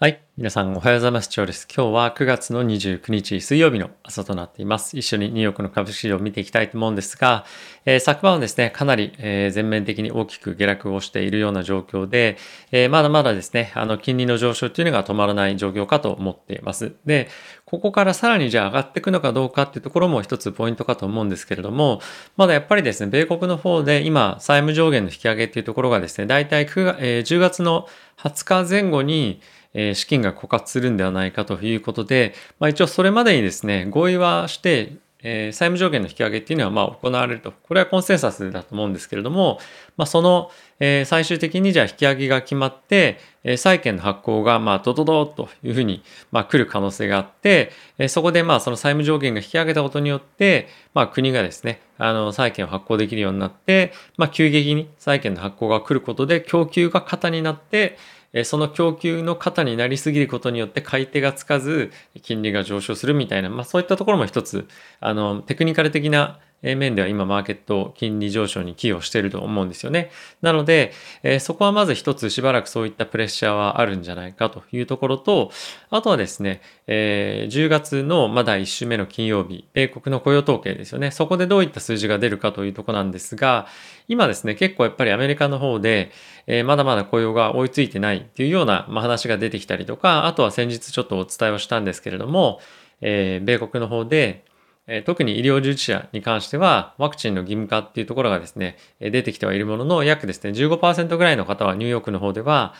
はい。皆さんおはようございます。長です。今日は9月の29日水曜日の朝となっています。一緒にニューヨークの株式市場を見ていきたいと思うんですが、えー、昨晩はですね、かなり、えー、全面的に大きく下落をしているような状況で、えー、まだまだですね、あの、金利の上昇っていうのが止まらない状況かと思っています。で、ここからさらにじゃあ上がっていくのかどうかっていうところも一つポイントかと思うんですけれども、まだやっぱりですね、米国の方で今、債務上限の引き上げっていうところがですね、大体9月、えー、10月の20日前後に、え資金が枯渇するんではないかということで、まあ、一応それまでにですね、合意はして、え、債務上限の引き上げっていうのはま行われると。これはコンセンサスだと思うんですけれども、まあ、その、え、最終的にじゃあ引き上げが決まって、え、債券の発行がまあドドドというふうにま来る可能性があって、え、そこでまあその債務上限が引き上げたことによって、まあ国がですね、あの債券を発行できるようになって、まあ急激に債券の発行が来ることで供給が過多になって、その供給の型になりすぎることによって買い手がつかず金利が上昇するみたいな、まあ、そういったところも一つあのテクニカル的な面では今マーケット金利上昇に寄与していると思うんですよね。なので、えー、そこはまず一つしばらくそういったプレッシャーはあるんじゃないかというところと、あとはですね、えー、10月のまだ1週目の金曜日、米国の雇用統計ですよね。そこでどういった数字が出るかというとこなんですが、今ですね、結構やっぱりアメリカの方で、えー、まだまだ雇用が追いついてないっていうような、ま、話が出てきたりとか、あとは先日ちょっとお伝えをしたんですけれども、えー、米国の方で、え特に医療従事者に関しては、ワクチンの義務化っていうところがですね、出てきてはいるものの、約ですね、15%ぐらいの方はニューヨークの方では、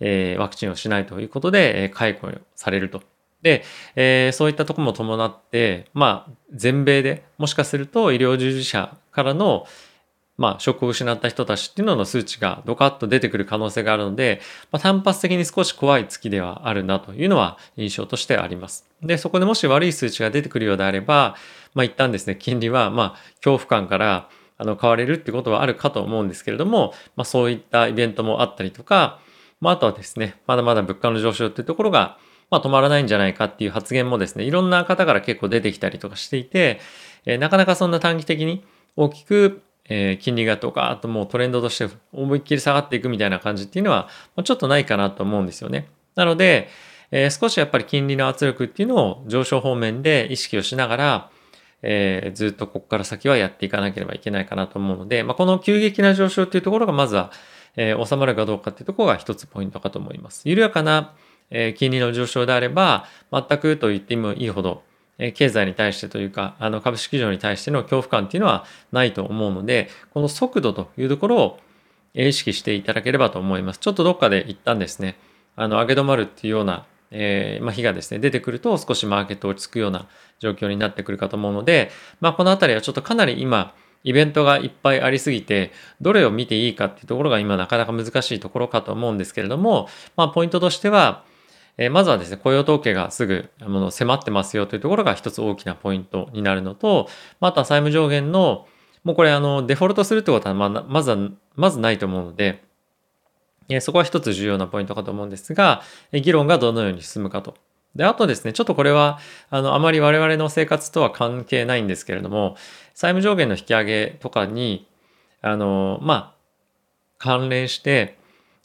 えワクチンをしないということで、え解雇されると。で、え、そういったとこも伴って、まあ、全米でもしかすると医療従事者からの、まあ、職を失った人たちっていうのの数値がドカッと出てくる可能性があるので、まあ、単発的に少し怖い月ではあるなというのは印象としてあります。で、そこでもし悪い数値が出てくるようであれば、まあ、一旦ですね、金利は、まあ、恐怖感からあの変われるってことはあるかと思うんですけれども、まあ、そういったイベントもあったりとか、まあ、あとはですね、まだまだ物価の上昇っていうところが、まあ、止まらないんじゃないかっていう発言もですね、いろんな方から結構出てきたりとかしていて、えー、なかなかそんな短期的に大きくえー、金利がとか、あともうトレンドとして思いっきり下がっていくみたいな感じっていうのは、ちょっとないかなと思うんですよね。なので、えー、少しやっぱり金利の圧力っていうのを上昇方面で意識をしながら、えー、ずっとここから先はやっていかなければいけないかなと思うので、まあ、この急激な上昇っていうところがまずは、えー、収まるかどうかっていうところが一つポイントかと思います。緩やかな、えー、金利の上昇であれば、全くと言ってもいいほど、経済に対してというか、あの株式市場に対しての恐怖感っていうのはないと思うので、この速度というところを意識していただければと思います。ちょっとどっかで一旦ですね、あの、上げ止まるっていうような、えー、まあ、日がですね、出てくると少しマーケット落ち着くような状況になってくるかと思うので、まあ、このあたりはちょっとかなり今、イベントがいっぱいありすぎて、どれを見ていいかっていうところが今なかなか難しいところかと思うんですけれども、まあ、ポイントとしては、えまずはですね、雇用統計がすぐもの迫ってますよというところが一つ大きなポイントになるのと、また債務上限の、もうこれあの、デフォルトするってことはままずは、まずないと思うので、えそこは一つ重要なポイントかと思うんですが、え議論がどのように進むかと。で、あとですね、ちょっとこれは、あの、あまり我々の生活とは関係ないんですけれども、債務上限の引き上げとかに、あの、まあ、関連して、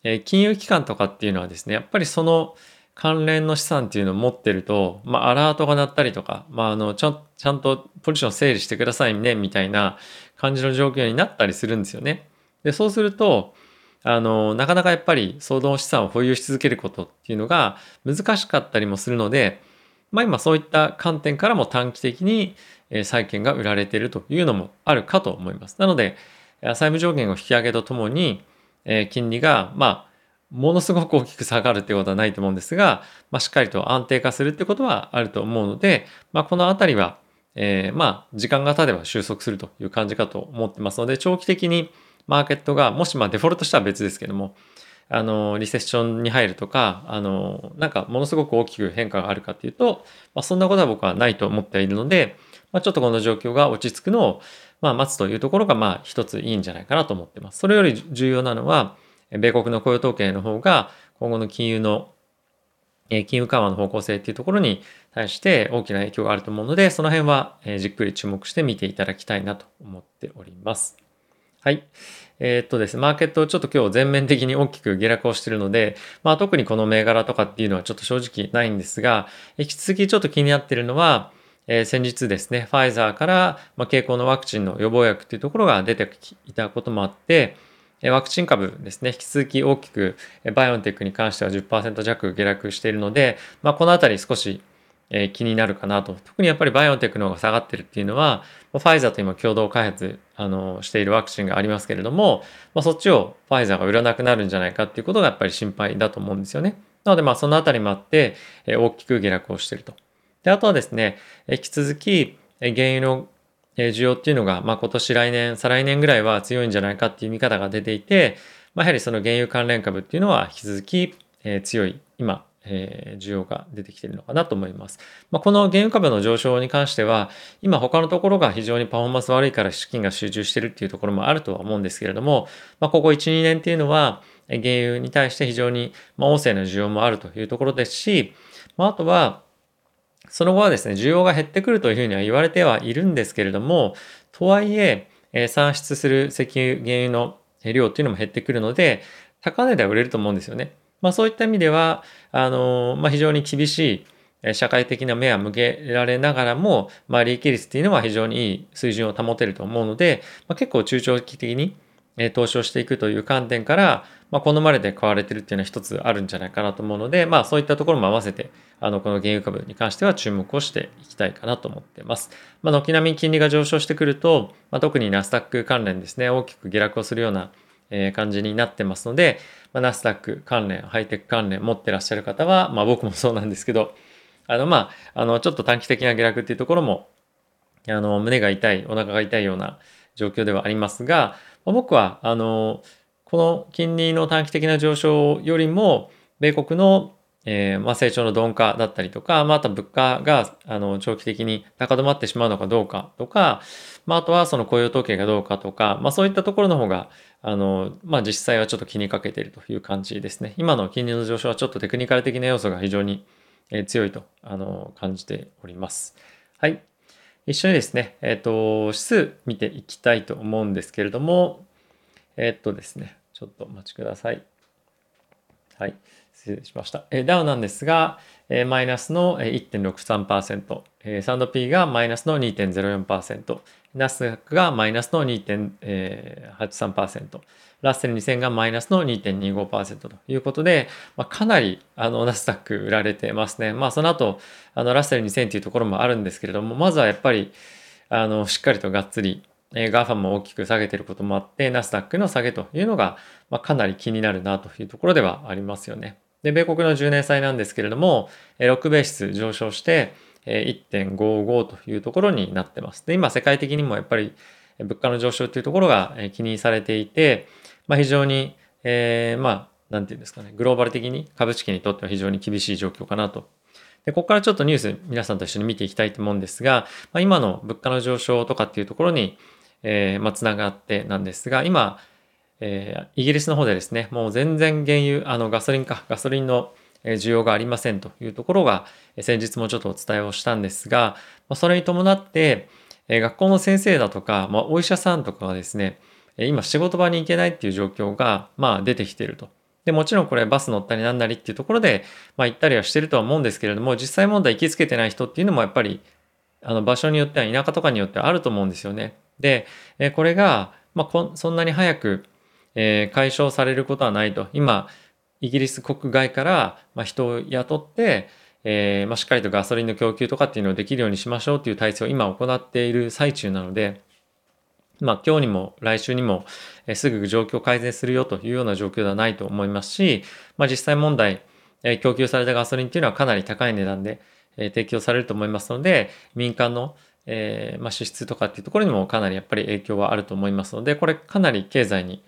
え金融機関とかっていうのはですね、やっぱりその、関連の資産っていうのを持ってると、まあ、アラートが鳴ったりとか、まあ、あの、ちゃん、ちゃんとポジション整理してくださいね、みたいな感じの状況になったりするんですよね。で、そうすると、あの、なかなかやっぱり、総動資産を保有し続けることっていうのが難しかったりもするので、まあ今そういった観点からも短期的に債券が売られているというのもあるかと思います。なので、債務上限を引き上げとともに、金利が、まあ、ものすごく大きく下がるってことはないと思うんですが、まあ、しっかりと安定化するってことはあると思うので、まあ、このあたりは、えー、まあ、時間が経てば収束するという感じかと思ってますので、長期的にマーケットが、もしまあデフォルトしたら別ですけども、あの、リセッションに入るとか、あの、なんかものすごく大きく変化があるかっていうと、まあ、そんなことは僕はないと思っているので、まあ、ちょっとこの状況が落ち着くのを、まあ、待つというところが、まあ、一ついいんじゃないかなと思ってます。それより重要なのは、米国の雇用統計の方が今後の金融の金融緩和の方向性っていうところに対して大きな影響があると思うので、その辺はじっくり注目して見ていただきたいなと思っております。はい。えー、っとですね、マーケットちょっと今日全面的に大きく下落をしているので、まあ特にこの銘柄とかっていうのはちょっと正直ないんですが、引き続きちょっと気になっているのは、えー、先日ですね、ファイザーから、まあ、傾向のワクチンの予防薬っていうところが出ていたこともあって、ワクチン株ですね、引き続き大きくバイオンテックに関しては10%弱下落しているので、まあ、このあたり少しえ気になるかなと。特にやっぱりバイオンテックの方が下がってるっていうのは、ファイザーと今共同開発あのしているワクチンがありますけれども、まあ、そっちをファイザーが売らなくなるんじゃないかっていうことがやっぱり心配だと思うんですよね。なのでまあそのあたりもあって、え大きく下落をしていると。で、あとはですね、引き続き原油のえ需要っていうのが、まあ、今年来年、再来年ぐらいは強いんじゃないかっていう見方が出ていて、まあ、やはりその原油関連株っていうのは引き続き、え強い、今、え、需要が出てきているのかなと思います。まあ、この原油株の上昇に関しては、今他のところが非常にパフォーマンス悪いから資金が集中してるっていうところもあるとは思うんですけれども、まあ、ここ1、2年っていうのは、原油に対して非常に、まあ、旺盛な需要もあるというところですし、まあ、あとは、その後はですね、需要が減ってくるというふうには言われてはいるんですけれども、とはいえ、えー、産出する石油、原油の量っていうのも減ってくるので、高値では売れると思うんですよね。まあそういった意味では、あの、まあ非常に厳しい社会的な目は向けられながらも、まあ利益率っていうのは非常にいい水準を保てると思うので、まあ、結構中長期的に投資をしていくという観点から、まあ、好まれて買われてるっていうのは一つあるんじゃないかなと思うので、まあそういったところも合わせて、あの、この原油株に関しては注目をしていきたいかなと思ってます。まあ、軒並み金利が上昇してくると、まあ、特にナスダック関連ですね、大きく下落をするようなえ感じになってますので、まあ、ナスダック関連、ハイテク関連持ってらっしゃる方は、まあ僕もそうなんですけど、あのまあ、あのちょっと短期的な下落っていうところも、あの胸が痛い、お腹が痛いような状況ではありますが、まあ、僕は、あの、この金利の短期的な上昇よりも、米国のえー、まあ、成長の鈍化だったりとか、まあ、あと物価があの長期的に高止まってしまうのかどうかとか、まあ、あとはその雇用統計がどうかとか、まあ、そういったところの方があの、まあ、実際はちょっと気にかけているという感じですね。今の金利の上昇はちょっとテクニカル的な要素が非常に強いとあの感じております。はい。一緒にですね、えっ、ー、と、指数見ていきたいと思うんですけれども、えっ、とですね、ちょっとお待ちください。はい。失礼しました。えダウなんですが、えマイナスの1.63%、えサンド P がマイナスの2.04%、ナスダックがマイナスの2.83%、ラッセル2000がマイナスの2.25%ということで、まあ、かなりあのナスダック売られてますね。まあその後、あのラッセル2000というところもあるんですけれども、まずはやっぱりあのしっかりとがっつりえー、GAFA も大きく下げていることもあって、ナスダックの下げというのが、まあ、かなり気になるなというところではありますよね。で、米国の10年債なんですけれども、6ベーシス上昇して1.55というところになってます。で、今世界的にもやっぱり物価の上昇というところが気にされていて、まあ、非常に、えー、まあ、なんていうんですかね、グローバル的に株式にとっては非常に厳しい状況かなと。で、ここからちょっとニュース皆さんと一緒に見ていきたいと思うんですが、まあ、今の物価の上昇とかっていうところに、えー、まあ、つながってなんですが、今、えー、イギリスの方でですね、もう全然原油、あのガソリンか、ガソリンの需要がありませんというところが、先日もちょっとお伝えをしたんですが、それに伴って、学校の先生だとか、まあ、お医者さんとかがですね、今仕事場に行けないっていう状況が、まあ、出てきていると。で、もちろんこれバス乗ったりなんなりっていうところで、まあ、行ったりはしてるとは思うんですけれども、実際問題行きつけてない人っていうのもやっぱり、あの場所によっては田舎とかによってはあると思うんですよね。で、えこれが、まあ、こそんなに早くえ、解消されることはないと。今、イギリス国外から、まあ、人を雇って、えーまあ、しっかりとガソリンの供給とかっていうのをできるようにしましょうっていう体制を今行っている最中なので、まあ、今日にも来週にも、えー、すぐ状況改善するよというような状況ではないと思いますし、まあ、実際問題、えー、供給されたガソリンっていうのはかなり高い値段で、え、提供されると思いますので、民間の、えーまあ、支出とかっていうところにもかなりやっぱり影響はあると思いますので、これかなり経済に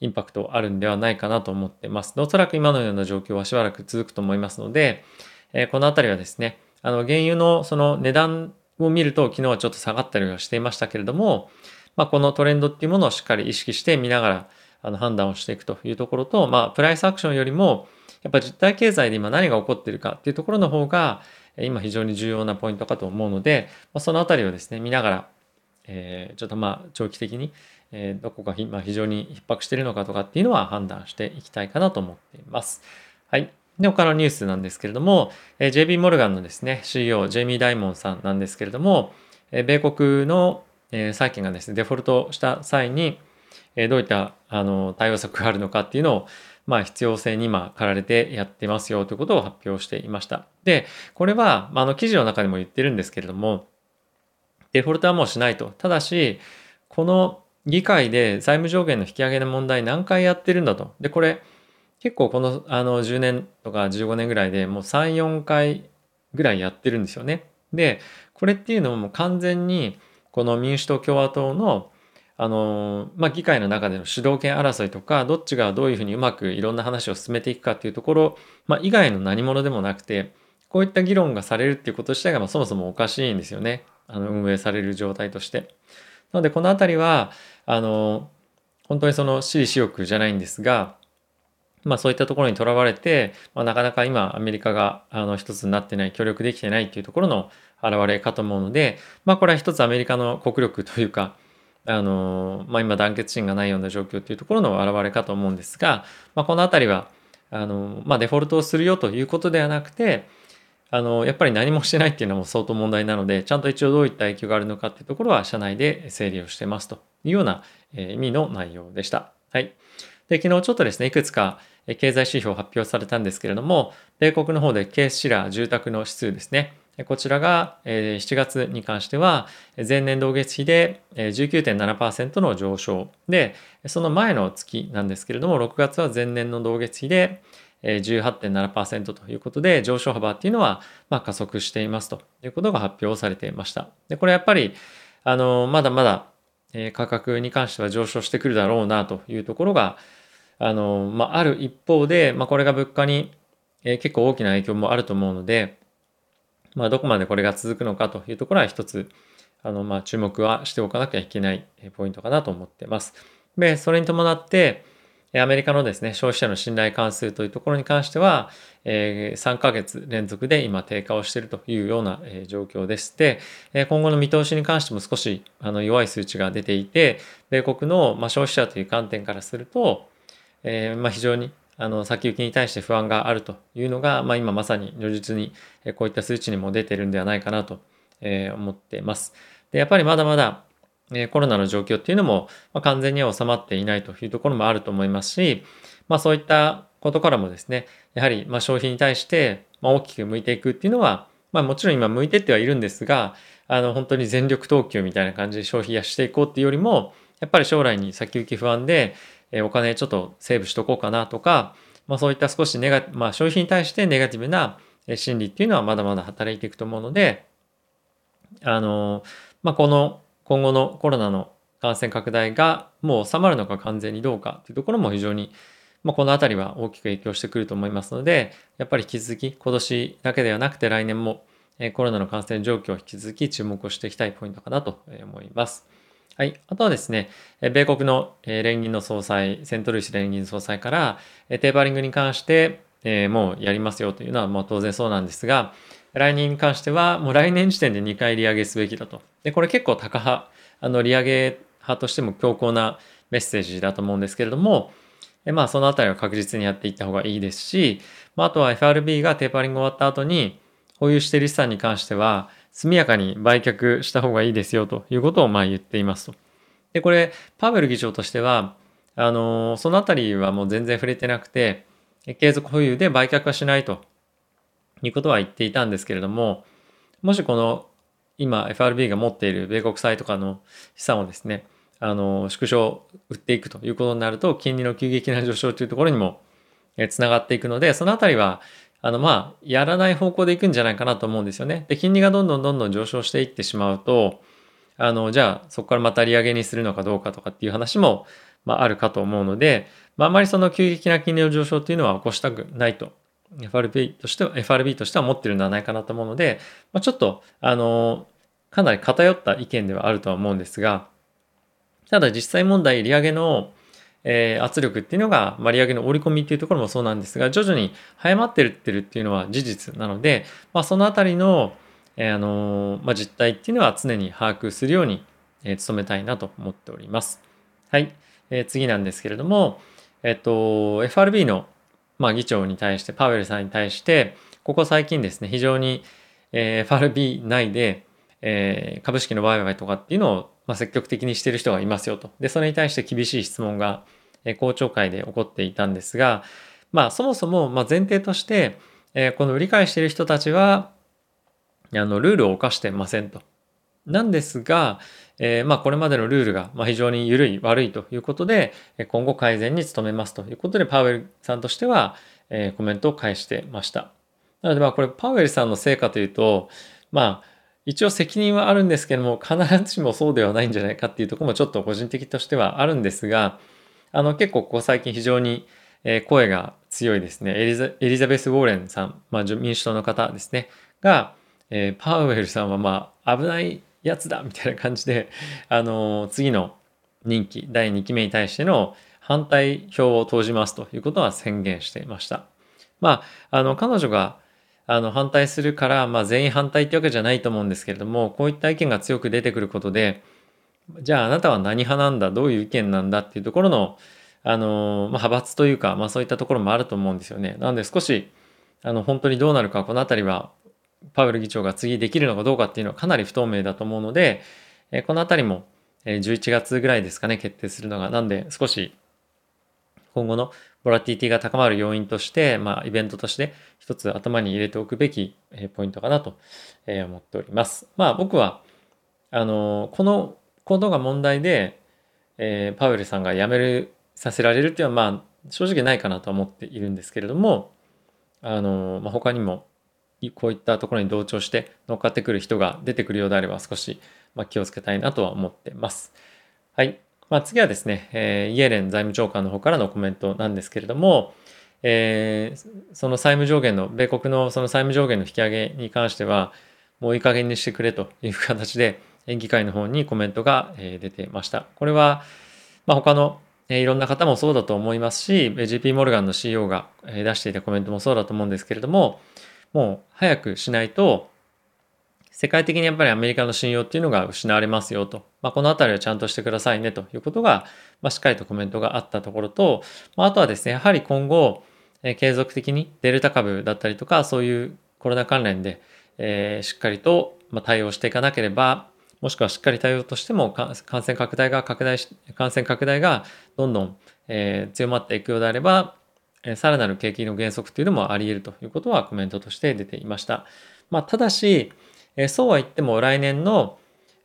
インパクトあるんではないかなと思ってます。おそらく今のような状況はしばらく続くと思いますので、えー、このあたりはですね、あの、原油のその値段を見ると昨日はちょっと下がったりはしていましたけれども、まあ、このトレンドっていうものをしっかり意識して見ながらあの判断をしていくというところと、まあ、プライスアクションよりも、やっぱ実体経済で今何が起こってるかっていうところの方が、今非常に重要なポイントかと思うので、ま、そのあたりをですね、見ながら、え、ちょっとまあ長期的にえどこがま、非常に逼迫しているのかとかっていうのは判断していきたいかなと思っています。はい。で、他のニュースなんですけれども、え JB モルガンのですね、CEO、ジェイミー・ダイモンさんなんですけれども、え米国の、え債券がですね、デフォルトした際に、えどういったあの対応策があるのかっていうのを、まあ、必要性に今駆られてやってますよということを発表していました。で、これは、まあの記事の中でも言ってるんですけれども、デフォルトはもうしないと。ただし、この議会で財務上限の引き上げの問題何回やってるんだと。で、これ、結構このあの10年とか15年ぐらいでもう3、4回ぐらいやってるんですよね。で、これっていうのも完全にこの民主党共和党のあの、まあ、議会の中での主導権争いとか、どっちがどういうふうにうまくいろんな話を進めていくかっていうところ、まあ、以外の何者でもなくて、こういった議論がされるっていうこと自体がまそもそもおかしいんですよね。あの運営される状態として。なのでこの辺りは、あの、本当にその私利私欲じゃないんですが、まあそういったところにとらわれて、まあ、なかなか今アメリカがあの一つになってない、協力できてないっていうところの表れかと思うので、まあこれは一つアメリカの国力というか、あの、まあ今団結心がないような状況っていうところの表れかと思うんですが、まあこのあたりは、あの、まあデフォルトをするよということではなくて、あの、やっぱり何もしてないっていうのも相当問題なので、ちゃんと一応どういった影響があるのかっていうところは社内で整理をしてますというような意味の内容でした。はい。で、昨日ちょっとですね、いくつか経済指標発表されたんですけれども、米国の方でケースシラー住宅の指数ですね。こちらが7月に関しては前年同月比で19.7%の上昇で、その前の月なんですけれども、6月は前年の同月比で18.7%ということで上昇幅っていうのはま加速していますということが発表されていました。で、これやっぱりあのまだまだ価格に関しては上昇してくるだろうなというところがあの、まあ、ある一方で、まあ、これが物価に、結構大きな影響もあると思うので、まあ、どこまでこれが続くのかというところは一つ、あの、まあ、注目はしておかなきゃいけないポイントかなと思ってます。で、それに伴って、アメリカのですね、消費者の信頼関数というところに関しては、え、3ヶ月連続で今低下をしているというような、え、状況でして、え、今後の見通しに関しても少しあの弱い数値が出ていて、米国の、ま、消費者という観点からすると、えー、まあ、非常にあの先行きに対して不安があるというのが、まあ、今まさに如実にこういった数値にも出てるんではないかなと思ってます。でやっぱりまだまだコロナの状況っていうのも完全には収まっていないというところもあると思いますし、まあ、そういったことからもですねやはりま消費に対して大きく向いていくっていうのは、まあ、もちろん今向いてってはいるんですがあの本当に全力投球みたいな感じで消費やしていこうっていうよりもやっぱり将来に先行き不安でえお金ちょっとセーブしとこうかなとか、まあ、そういった少しネガ、まあ、消費に対してネガティブな心理っていうのはまだまだ働いていくと思うので、あの、まあ、この今後のコロナの感染拡大がもう収まるのか完全にどうかっていうところも非常に、まあ、この辺りは大きく影響してくると思いますので、やっぱり引き続き今年だけではなくて来年もコロナの感染状況を引き続き注目をしていきたいポイントかなと思います。はい。あとはですね、米国の連銀の総裁、セントルイス連銀総裁から、テーパリングに関して、えもうやりますよというのは、まあ当然そうなんですが、来年に関しては、もう来年時点で2回利上げすべきだと。で、これ結構高派、あの、利上げ派としても強硬なメッセージだと思うんですけれども、えまあ、そのあたりは確実にやっていった方がいいですし、まあ、あとは FRB がテーパリング終わった後に、保有している資産に関しては、速やかに売却した方がいいですよということをまあ言っていますと。で、これ、パウエル議長としては、あの、そのあたりはもう全然触れてなくて、継続保有で売却はしないということは言っていたんですけれども、もしこの今 FRB が持っている米国債とかの資産をですね、あの、縮小、売っていくということになると、金利の急激な上昇というところにもつながっていくので、そのあたりはあの、まあ、やらない方向でいくんじゃないかなと思うんですよね。で、金利がどんどんどんどん上昇していってしまうと、あの、じゃあ、そこからまた利上げにするのかどうかとかっていう話も、まあ、あるかと思うので、まあ、あまりその急激な金利の上昇っていうのは起こしたくないと、FRB としては、FRB としては思ってるんではないかなと思うので、まあ、ちょっと、あの、かなり偏った意見ではあるとは思うんですが、ただ実際問題、利上げのえー、圧力っていうのが、まあ、利上げの織り込みっていうところもそうなんですが、徐々に早まってるってるっていうのは事実なので、まあ、そのあたりの、えー、あのー、まあ、実態っていうのは常に把握するように、え、努めたいなと思っております。はい、え、次なんですけれども、えっと、FRB の、まあ、議長に対して、パウエルさんに対して、ここ最近ですね、非常に、えー、FRB 内で、え、株式の売買とかっていうのを、まあ、積極的にしてる人がいますよと。で、それに対して厳しい質問が、え、公聴会で起こっていたんですが、まあ、そもそも、ま、前提として、え、この売り買いしている人たちは、あの、ルールを犯してませんと。なんですが、えー、まあ、これまでのルールが、ま非常に緩い、悪いということで、今後改善に努めますということで、パウエルさんとしては、えー、コメントを返してました。なので、まあ、これ、パウエルさんの成果というと、まあ、一応責任はあるんですけども、必ずしもそうではないんじゃないかっていうところもちょっと個人的としてはあるんですが、あの、結構ここ最近非常に声が強いですね。エリザエリザベス・ウォーレンさん、まあ、民主党の方ですね、が、えー、パウエルさんはまあ、危ないやつだみたいな感じで、あの、次の任期、第2期目に対しての反対票を投じますということは宣言していました。まあ、あの、彼女が、あの、反対するから、まあ、全員反対ってわけじゃないと思うんですけれども、こういった意見が強く出てくることで、じゃああなたは何派なんだ、どういう意見なんだっていうところの、あの、まあ、派閥というか、まあ、そういったところもあると思うんですよね。なので少し、あの、本当にどうなるか、このあたりはパウエル議長が次できるのかどうかっていうのはかなり不透明だと思うので、えこのあたりも11月ぐらいですかね、決定するのが。なんで少し今後のボラティティが高まる要因として、まあ、イベントとして一つ頭に入れておくべきポイントかなと思っております。まあ僕は、あの、このことが問題で、えー、パウエルさんが辞める、させられるっていうのは、まあ正直ないかなと思っているんですけれども、あの、まあ、他にもこういったところに同調して乗っかってくる人が出てくるようであれば少し、ま気をつけたいなとは思ってます。はい。まあ、次はですね、えー、イエレン財務長官の方からのコメントなんですけれども、えー、その債務上限の、米国のその債務上限の引き上げに関しては、もういい加減にしてくれという形で、議会の方にコメントが出てました。これは、まあ、他のいろんな方もそうだと思いますし、JP モルガンの CEO が出していたコメントもそうだと思うんですけれども、もう早くしないと、世界的にやっぱりアメリカの信用っていうのが失われますよと。まあ、このあたりはちゃんとしてくださいねということが、まあ、しっかりとコメントがあったところと、まあ、あとはですね、やはり今後、えー、継続的にデルタ株だったりとか、そういうコロナ関連で、えー、しっかりと、まあ、対応していかなければ、もしくはしっかり対応としても感染拡大が拡大し、感染拡大がどんどん、えー、強まっていくようであれば、えさらなる景気の減速というのもあり得るということはコメントとして出ていました。まあ、ただし、えそうは言っても来年の、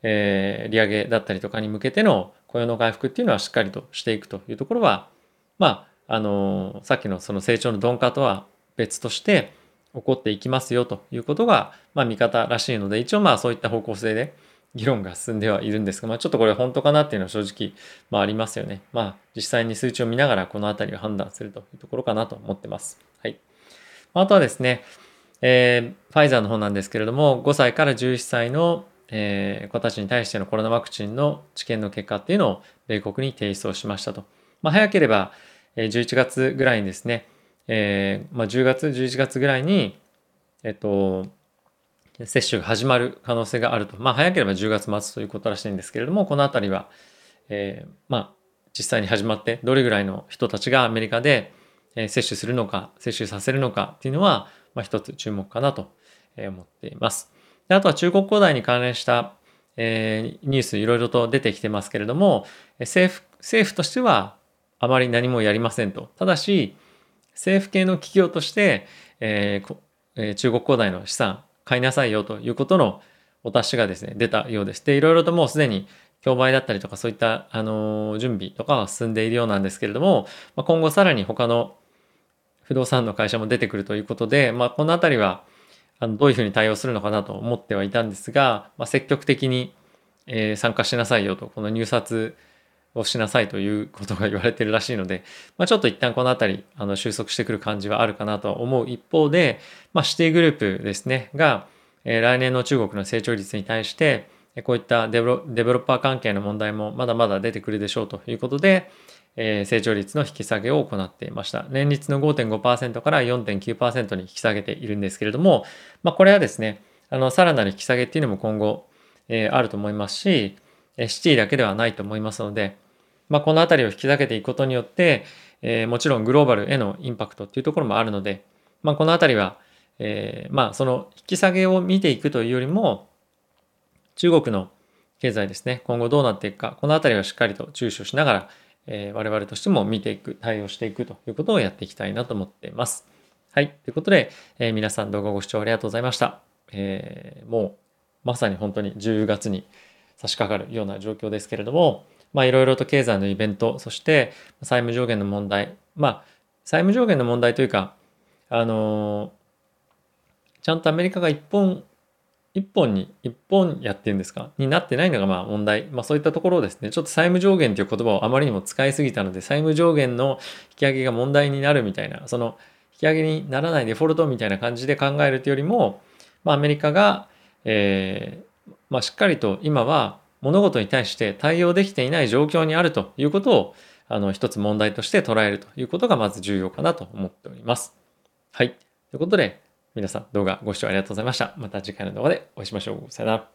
え、利上げだったりとかに向けての雇用の回復っていうのはしっかりとしていくというところは、まあ、あの、さっきのその成長の鈍化とは別として起こっていきますよということが、まあ、見方らしいので、一応まあそういった方向性で議論が進んではいるんですが、まあ、ちょっとこれ本当かなっていうのは正直、まあ、ありますよね。まあ、実際に数値を見ながらこのあたりを判断するというところかなと思ってます。はい。あとはですね、えー、ファイザーの方なんですけれども、5歳から11歳の、えー、子たちに対してのコロナワクチンの治験の結果っていうのを米国に提出をしましたと。まあ、早ければ、えー、11月ぐらいにですね、えーまあ、10月、11月ぐらいに、えっと、接種が始まる可能性があると。まあ、早ければ10月末ということらしいんですけれども、このあたりは、えー、まあ、実際に始まって、どれぐらいの人たちがアメリカで接種するのか、接種させるのかっていうのは、まあ、一つ注目かなと思っています。であとは中国恒大に関連した、えー、ニュースいろいろと出てきてますけれども、政府、政府としてはあまり何もやりませんと。ただし、政府系の企業として、えー、中国恒大の資産買いなさいよということのお達しがですね、出たようです。で、いろいろともうすでに競売だったりとかそういった、あの準備とかは進んでいるようなんですけれども、まあ、今後さらに他の不動産の会社も出てくるということで、まあ、このあたりはあのどういうふうに対応するのかなと思ってはいたんですが、まあ、積極的に、えー、参加しなさいよと、この入札をしなさいということが言われてるらしいので、まあ、ちょっと一旦このあたりあの収束してくる感じはあるかなと思う一方で、まあ、シティグループですねが、えー、来年の中国の成長率に対してこういったデベロッパー関係の問題もまだまだ出てくるでしょうということで、えー、成長率の引き下げを行っていました。年率の5.5%から4.9%に引き下げているんですけれども、まあ、これはですね、あの、さらなる引き下げっていうのも今後、えー、あると思いますし、シティだけではないと思いますので、まあ、このあたりを引き下げていくことによって、えー、もちろんグローバルへのインパクトっていうところもあるので、まあ、このあたりは、えー、まあ、その引き下げを見ていくというよりも、中国の経済ですね、今後どうなっていくか、このあたりはしっかりと注視しながら、えー、我々としても見ていく、対応していくということをやっていきたいなと思っています。はい。ということで、えー、皆さん動画ご視聴ありがとうございました。えー、もう、まさに本当に10月に差し掛かるような状況ですけれども、まあいろいろと経済のイベント、そして債務上限の問題、まあ債務上限の問題というか、あのー、ちゃんとアメリカが一本一本に、一本やってるんですか？になってないのがまあ問題。まあそういったところをですね、ちょっと債務上限という言葉をあまりにも使いすぎたので、債務上限の引き上げが問題になるみたいな、その引き上げにならないデフォルトみたいな感じで考えるというよりも、まあアメリカが、えー、まあしっかりと今は物事に対して対応できていない状況にあるということを、あの、一つ問題として捉えるということがまず重要かなと思っております。はい。ということで、皆さん動画ご視聴ありがとうございました。また次回の動画でお会いしましょう。さよなら。